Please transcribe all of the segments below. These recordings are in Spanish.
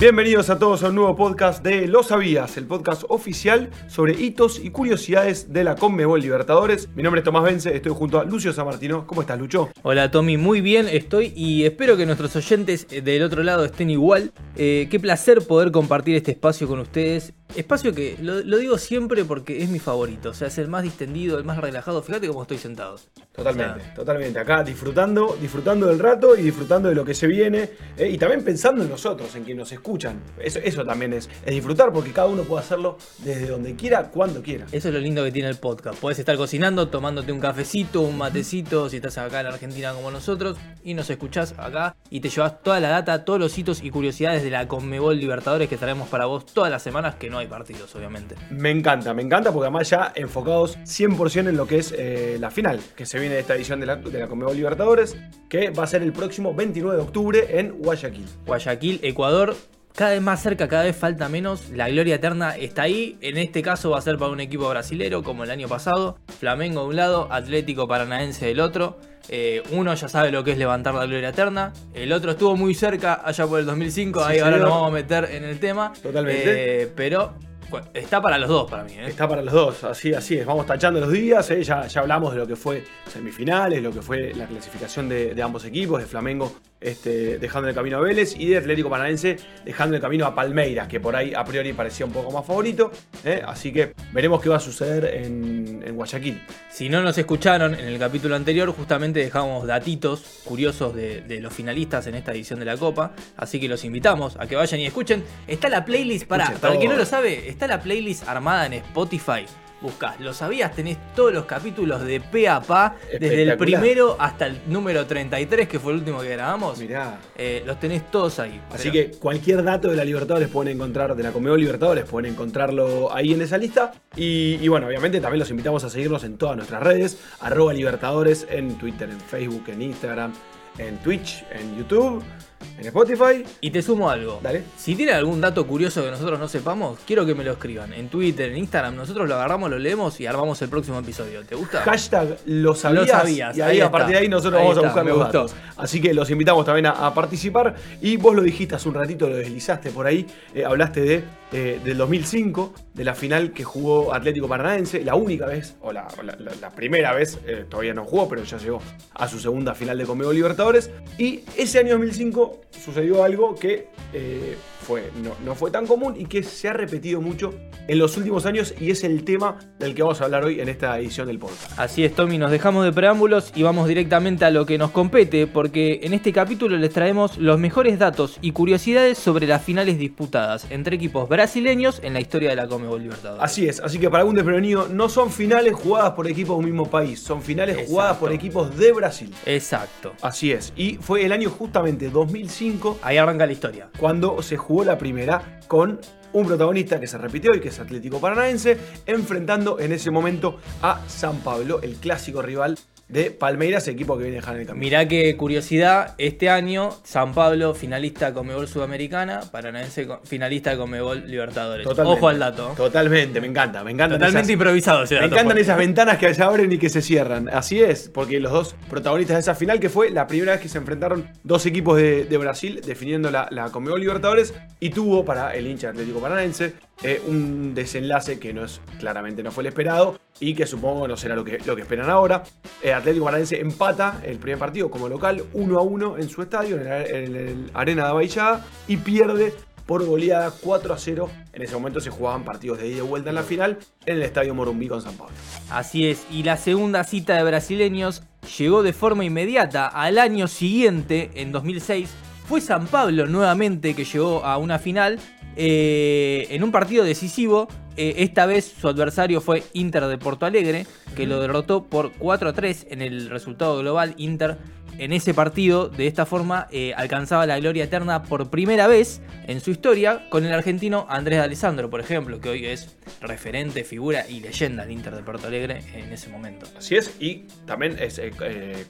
Bienvenidos a todos a un nuevo podcast de Lo Sabías, el podcast oficial sobre hitos y curiosidades de la Conmebol Libertadores. Mi nombre es Tomás Vence, estoy junto a Lucio Samartino. ¿Cómo estás, Lucho? Hola, Tommy, muy bien estoy y espero que nuestros oyentes del otro lado estén igual. Eh, qué placer poder compartir este espacio con ustedes. Espacio que lo, digo siempre porque es mi favorito, o sea, es el más distendido, el más relajado. Fíjate cómo estoy sentado. Totalmente, totalmente. Acá disfrutando, disfrutando del rato y disfrutando de lo que se viene eh, y también pensando en nosotros, en quien nos escuchan. Eso, eso también es, es, disfrutar porque cada uno puede hacerlo desde donde quiera, cuando quiera. Eso es lo lindo que tiene el podcast. Puedes estar cocinando, tomándote un cafecito, un matecito, si estás acá en Argentina como nosotros y nos escuchás acá y te llevas toda la data, todos los hitos y curiosidades de la Conmebol Libertadores que traemos para vos todas las semanas que no hay partidos, obviamente. Me encanta, me encanta porque además ya enfocados 100% en lo que es eh, la final que se viene de esta edición de la, de la Conmebol Libertadores, que va a ser el próximo 29 de octubre en Guayaquil. Guayaquil, Ecuador, cada vez más cerca, cada vez falta menos. La gloria eterna está ahí. En este caso va a ser para un equipo brasilero, como el año pasado. Flamengo de un lado, Atlético Paranaense del otro. Eh, uno ya sabe lo que es levantar la gloria eterna. El otro estuvo muy cerca allá por el 2005. ahí ahora nos vamos a meter en el tema. Totalmente. Eh, pero está para los dos para mí. ¿eh? Está para los dos, así, así es. Vamos tachando los días. Ya, ya hablamos de lo que fue semifinales, lo que fue la clasificación de, de ambos equipos, de Flamengo este, dejando el camino a Vélez y de Atlético Paranaense dejando el camino a Palmeiras, que por ahí a priori parecía un poco más favorito. ¿eh? Así que veremos qué va a suceder en, Guayaquil. Si no nos escucharon en el capítulo anterior, justamente dejamos datitos curiosos de, los finalistas en esta edición de la Copa. Así que los invitamos a que vayan y escuchen. Está la playlist, para, para el que no lo sabe, está la playlist armada en Spotify buscás. Lo sabías, tenés todos los capítulos de pe a pa, desde el primero hasta el número 33, que fue el último que grabamos. Mirá. Eh, los tenés todos ahí. Así que cualquier dato de la Libertadores pueden encontrar, de la Comedor Libertadores, pueden encontrarlo ahí en esa lista. Y, bueno, obviamente también los invitamos a seguirnos en todas nuestras redes, arroba Libertadores, en Twitter, en Facebook, en Instagram, en Twitch, en YouTube en Spotify. Y te sumo algo. Dale. Si tienen algún dato curioso que nosotros no sepamos, quiero que me lo escriban. En Twitter, en Instagram, nosotros lo agarramos, lo leemos y armamos el próximo episodio. ¿Te gusta? Hashtag lo sabías. Y ahí, a partir de ahí nosotros vamos a buscar los datos. Así que los invitamos también a, participar. Y vos lo dijiste hace un ratito, lo deslizaste por ahí. Eh, hablaste de eh, del 2005, de la final que jugó Atlético Paranaense, la única vez, o la, primera vez, eh, todavía no jugó, pero ya llegó a su segunda final de Conmebol Libertadores. Y ese año 2005 sucedió algo que eh, fue, no, fue tan común y que se ha repetido mucho en los últimos años y es el tema del que vamos a hablar hoy en esta edición del podcast. Así es, Tommy, nos dejamos de preámbulos y vamos directamente a lo que nos compete, porque en este capítulo les traemos los mejores datos y curiosidades sobre las finales disputadas entre equipos brasileños en la historia de la Comebol Libertadores. Así es, así que para algún desprevenido, no son finales jugadas por equipos de un mismo país, son finales jugadas por equipos de Brasil. Exacto. Así es, y fue el año justamente 2005. Ahí arranca la historia. Cuando se jugó la primera con un protagonista que se repitió y que es Atlético Paranaense, enfrentando en ese momento a San Pablo, el clásico rival de Palmeiras, equipo que viene a dejar en el camino. Mirá qué curiosidad, este año San Pablo finalista con Mebol Sudamericana, Paranaense finalista con Mebol Libertadores. Ojo al dato. Totalmente, me encanta, me encanta. Totalmente improvisado Me encantan esas ventanas que se abren y que se cierran. Así es, porque los dos protagonistas de esa final, que fue la primera vez que se enfrentaron dos equipos de, Brasil definiendo la, la Conmebol Libertadores, y tuvo para el hincha Atlético Paranaense eh, un desenlace que no es, claramente no fue el esperado y que supongo no será lo que, lo que esperan ahora. Eh, Atlético Paranaense empata el primer partido como local 1 a 1 en su estadio, en el, Arena de Abaixada, y pierde por goleada 4 a 0. En ese momento se jugaban partidos de ida y vuelta en la final en el Estadio Morumbí con San Pablo. Así es, y la segunda cita de brasileños llegó de forma inmediata al año siguiente, en 2006. Fue San Pablo nuevamente que llegó a una final eh, en un partido decisivo. Eh, esta vez su adversario fue Inter de Porto Alegre, que lo derrotó por 4 a 3 en el resultado global. Inter en ese partido, de esta forma, eh, alcanzaba la gloria eterna por primera vez en su historia con el argentino Andrés de Alessandro, por ejemplo, que hoy es referente, figura y leyenda del Inter de Porto Alegre en ese momento. Así es, y también es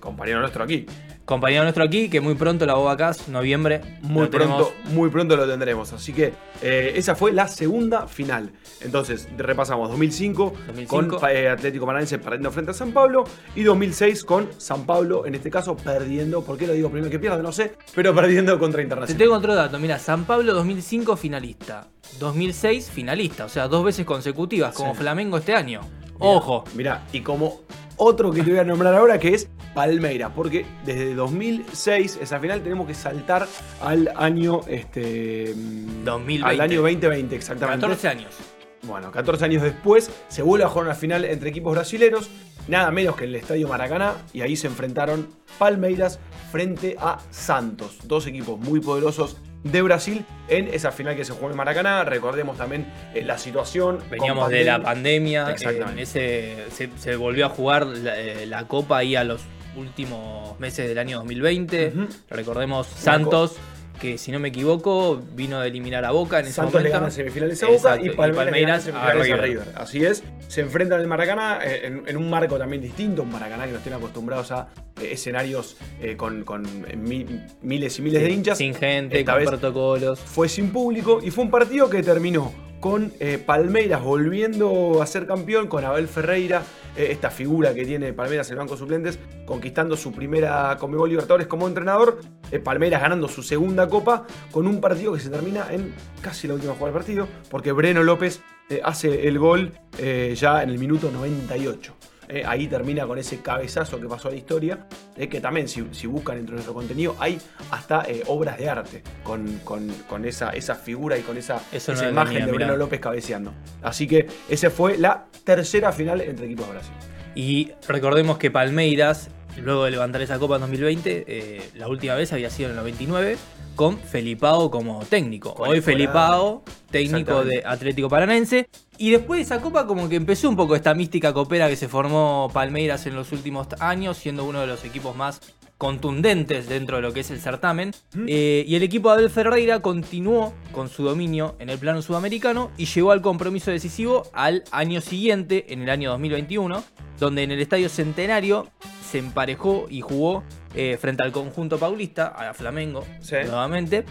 compañero nuestro aquí compañero nuestro aquí, que muy pronto la Bobacas, noviembre. Muy pronto, muy pronto lo tendremos. Así que eh, esa fue la segunda final. Entonces, repasamos 2005, con eh, Atlético Paranaense perdiendo frente a San Pablo y 2006 con San Pablo, en este caso, perdiendo perdiendo. ¿Por qué lo digo primero que pierde? No sé, pero perdiendo contra Te Internacional. tengo otro dato, mira, San Pablo 2005 finalista, 2006 finalista, o sea, dos veces consecutivas, como Sí. Flamengo este año. Ojo, Mirá, y como otro que te voy a nombrar ahora que es Palmeiras, porque desde 2006, esa final, tenemos que saltar al año este mm, 2020. Al año 2020, exactamente. 14 años. Bueno, 14 años después se vuelve a jugar una final entre equipos brasileros, nada menos que en el Estadio Maracaná, y ahí se enfrentaron Palmeiras frente a Santos, dos equipos muy poderosos de Brasil en esa final que se jugó en Maracaná. Recordemos también eh, la situación. Veníamos de la pandemia, Exactamente. en ese, se, se volvió a jugar la, eh, la Copa ahí a los últimos meses del año 2020. Ujú. Recordemos Santos, que si no me equivoco, vino a eliminar a Boca en ese Santos le momento. gana en semifinales a Boca Exacto, y y Palmeiras, Palmeiras le gana a River. Así es, se enfrentan en el Maracaná eh, en, en un marco también distinto, un Maracaná que nos tiene acostumbrados a eh, escenarios eh, con, con, eh, mi- miles y miles de hinchas. Sin gente, Esta con protocolos. fue sin público y fue un partido que terminó con eh, Palmeiras volviendo a ser campeón, con Abel Ferreira, eh, esta figura que tiene Palmeiras en el banco suplentes, conquistando su primera Conmebol Libertadores como entrenador, eh, Palmeiras ganando su segunda copa, con un partido que se termina en casi la última jugada del partido, porque Breno López eh, hace el gol eh, ya en el minuto 98. Eh, ahí termina con ese cabezazo que pasó a la historia. Eh, que también, si, si buscan dentro de nuestro contenido, hay hasta eh, obras de arte con, con- con esa, esa figura y con esa, no esa imagen tenía, de mirá. López cabeceando. Así que esa fue la tercera final entre equipos de Brasil. Y recordemos que Palmeiras, luego de levantar esa copa en 2020, eh, la última vez había sido en el 99, con Felipao como técnico. Con Hoy. Felipao, técnico de Atlético Paranense. Y después de esa copa como que empezó un poco esta mística copera que se formó Palmeiras en los últimos años, siendo uno de los equipos más contundentes dentro de lo que es el certamen. Eh, y el equipo de Abel Ferreira continuó con su dominio en el plano sudamericano y llegó al compromiso decisivo al año siguiente, en el año 2021, donde en el Estadio Centenario se emparejó y jugó eh, frente al conjunto paulista, a Flamengo, Sí. nuevamente.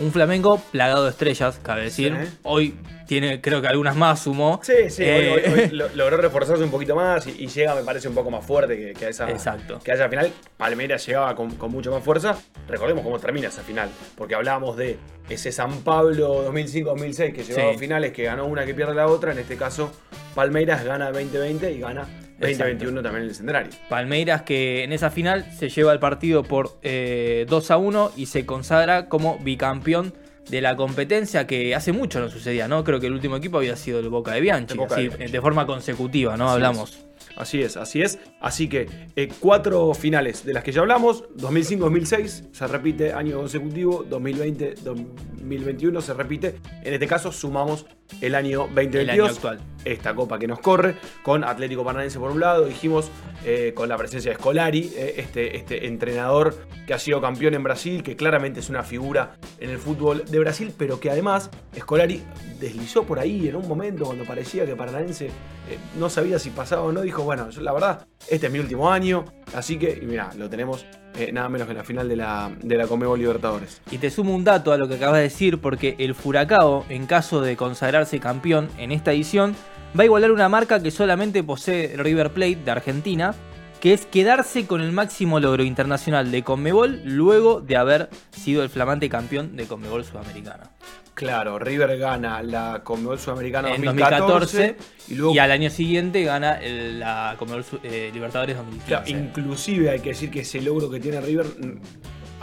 Un Flamengo plagado de estrellas, cabe decir. Sí. Hoy tiene, creo que algunas más sumó. Sí, sí, Eh, hoy, hoy- hoy lo- logró reforzarse un poquito más y, y llega, me parece, un poco más fuerte que, que a esa, Exacto. que a esa final. Palmeiras llegaba con, con mucho más fuerza. Recordemos cómo termina esa final, porque hablábamos de ese San Pablo 2005-2006 que llegaba Sí. a finales, que ganó una que pierde la otra. En este caso, Palmeiras gana 2020 y gana 2021 también en el escenario. Palmeiras que en esa final se lleva el partido por eh, 2 a 1 y se consagra como bicampeón de la competencia que hace mucho no sucedía, ¿no? Creo que el último equipo había sido el Boca de Bianchi, El Boca así, de Bianchi. de forma consecutiva, ¿no? Así Hablamos. Así es, así es. Así que eh, cuatro finales de las que ya hablamos, 2005-2006 se repite año consecutivo, 2020-2021 se repite. En este caso sumamos el año 2022. El año actual. Esta copa que nos corre, con Atlético Paranaense por un lado, dijimos, eh, con la presencia de Scolari, eh, este, este entrenador que ha sido campeón en Brasil, que claramente es una figura en el fútbol de Brasil, pero que además Scolari deslizó por ahí en un momento cuando parecía que Paranaense eh, no sabía si pasaba o no, dijo, bueno, la verdad, este es mi último año, así que, y mira, lo tenemos nada menos que la final de la, de la Conmebol Libertadores. Y te sumo un dato a lo que acabas de decir, porque el Furacao, en caso de consagrarse campeón en esta edición, va a igualar una marca que solamente posee River Plate de Argentina, que es quedarse con el máximo logro internacional de Conmebol luego de haber sido el flamante campeón de Conmebol Sudamericana. Claro, River gana la Conmebol Sudamericana En 2014, 2014 y luego y al año siguiente gana el- la Conmebol eh, Libertadores 2015. Claro, inclusive hay que decir que ese logro que tiene River mm,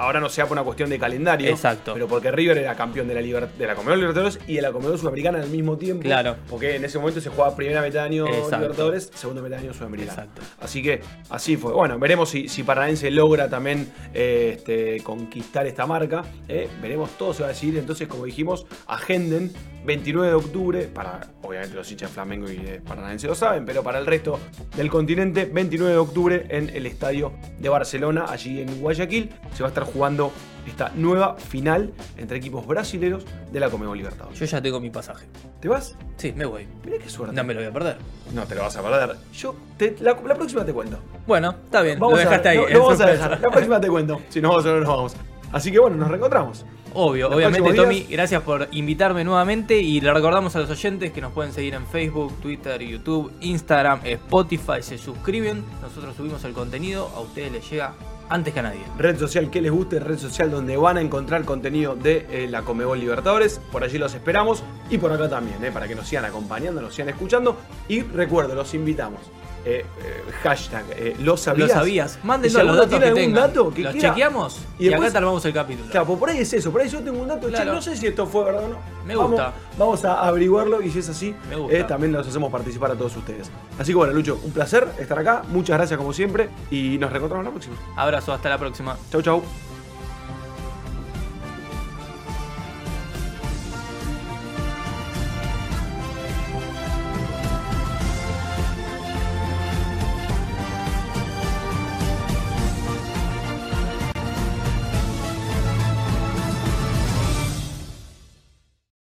ahora no sea por una cuestión de calendario, Exacto. pero porque River era campeón de la, liber- de la Conmebol Libertadores y de la Conmebol Sudamericana al mismo tiempo. Claro. Porque en ese momento se jugaba primera mitad de año Exacto. Libertadores, segunda mitad de año Sudamericana. Exacto. Así que así fue. Bueno, veremos si, si Paranaense logra también eh, este, conquistar esta marca. eh. Veremos, todo se va a decidir. Entonces, como dijimos, agenden 29 de octubre, para obviamente los hinchas de Flamengo y de Paranaense lo saben, pero para el resto del continente, 29 de octubre en el estadio de Barcelona, allí en Guayaquil, se va a estar jugando esta nueva final entre equipos brasileños de la Conmebol Libertadores. Yo ya tengo mi pasaje. ¿Te vas? Sí, me voy. Mirá qué suerte. No me lo voy a perder. No te lo vas a perder. Yo, te- la, la próxima te cuento. Bueno, está bien, Vamos lo dejaste a, ahí. lo vamos a dejar. La próxima te cuento. Si no vamos o no nos vamos. Así que bueno, nos reencontramos. Obvio, Los obviamente Tommy, gracias por invitarme nuevamente y le recordamos a los oyentes que nos pueden seguir en Facebook, Twitter, YouTube, Instagram, Spotify, se suscriben, nosotros subimos el contenido, a ustedes les llega Antes que a nadie. Red social que les guste, red social donde van a encontrar contenido de eh, la Comebol Libertadores. Por allí los esperamos y por acá también, eh, para que nos sigan acompañando, nos sigan escuchando. Y recuerdo, los invitamos. Eh, eh, hashtag, eh, lo sabías. Lo sabías. Mándenos si los datos tiene que algún tengan. dato que los quiera, chequeamos y y, después- acá te armamos el capítulo. Claro, pues por ahí es eso, por ahí yo tengo un dato, che, Claro. no sé si esto fue verdad o no. Me Vamos- gusta. Vamos, a averiguarlo y si es así, Me gusta. eh, también los hacemos participar a todos ustedes. Así que bueno, Lucho, un placer estar acá, muchas gracias como siempre y nos reencontramos la próxima. Abrazo, hasta la próxima. Chau, chau.